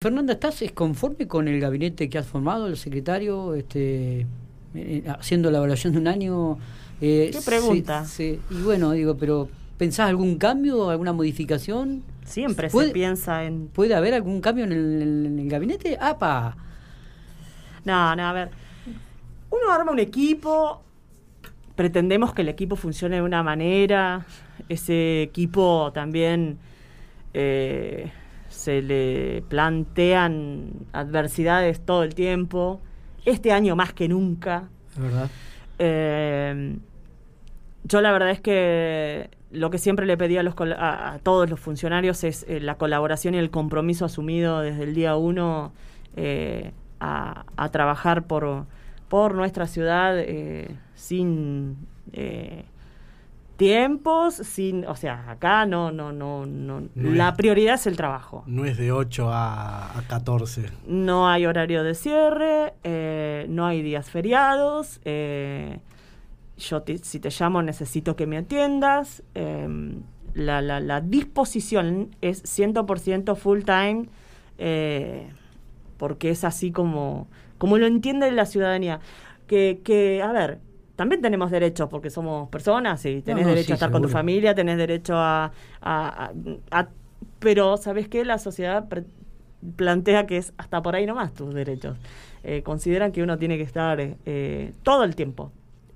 Fernanda, ¿estás conforme con el gabinete que has formado, el secretario, este, eh, haciendo la evaluación de un año? Eh, ¿Qué pregunta? y bueno, digo, pero ¿pensás algún cambio, alguna modificación? Siempre se piensa en... ¿Puede haber algún cambio en el, gabinete? ¡Apa! No, no, a ver. Uno arma un equipo, pretendemos que el equipo funcione de una manera, ese equipo también... Eh, se le plantean adversidades todo el tiempo, este año más que nunca. ¿verdad? Eh, yo la verdad es que lo que siempre le pedí a, los, a, todos los funcionarios es eh, la colaboración y el compromiso asumido desde el día uno eh, a, a, trabajar por, por nuestra ciudad sin tiempos, sin, o sea, acá no, no, no, no, la prioridad es el trabajo. No es de 8 a, a 14. No hay horario de cierre, eh, no hay días feriados. Eh, yo si te llamo necesito que me atiendas. Em, la, la, la, disposición es 100% full time, eh, porque es así como, como lo entiende la ciudadanía. Que, que, a ver, también tenemos derechos porque somos personas y tenés derecho a estar con tu familia, tenés derecho a, pero, ¿sabes qué? La sociedad plantea que es hasta por ahí nomás tus derechos. Eh, consideran que uno tiene que estar eh, todo el tiempo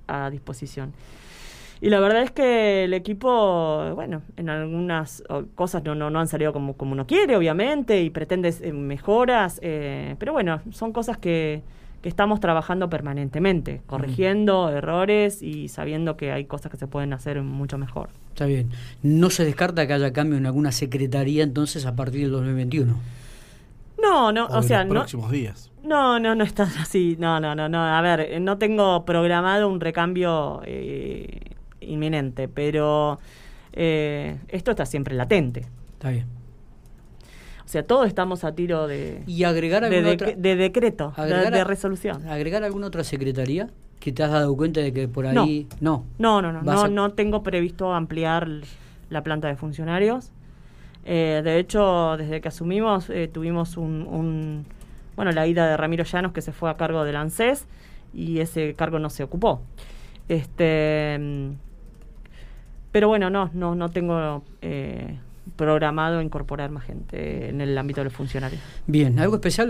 a disposición. Y la verdad es que el equipo, bueno, en algunas cosas no, no, no han salido como, como uno quiere, obviamente, y pretende eh, mejoras, pero bueno, son cosas que, que estamos trabajando permanentemente, corrigiendo errores y sabiendo que hay cosas que se pueden hacer mucho mejor. Está bien. ¿No se descarta que haya cambio en alguna secretaría entonces a partir del 2021? No, no, o, sea, los próximos días. No, no, no está así. No, no, no, no. A ver, no tengo programado un recambio eh, inminente, pero eh, esto está siempre latente. Está bien. O sea, todos estamos a tiro de, y agregar de, de, decreto, de, resolución. ¿Agregar alguna otra secretaría que te has dado cuenta de que por ahí... No, no, no, no, no, tengo previsto ampliar la planta de funcionarios. Eh, de hecho, desde que asumimos, eh, tuvimos un, bueno, la ida de Ramiro Llanos que se fue a cargo del ANSES y ese cargo no se ocupó. Este, mm, pero bueno, no, no, no tengo eh, programado incorporar más gente en el ámbito de los funcionarios. Bien, algo especial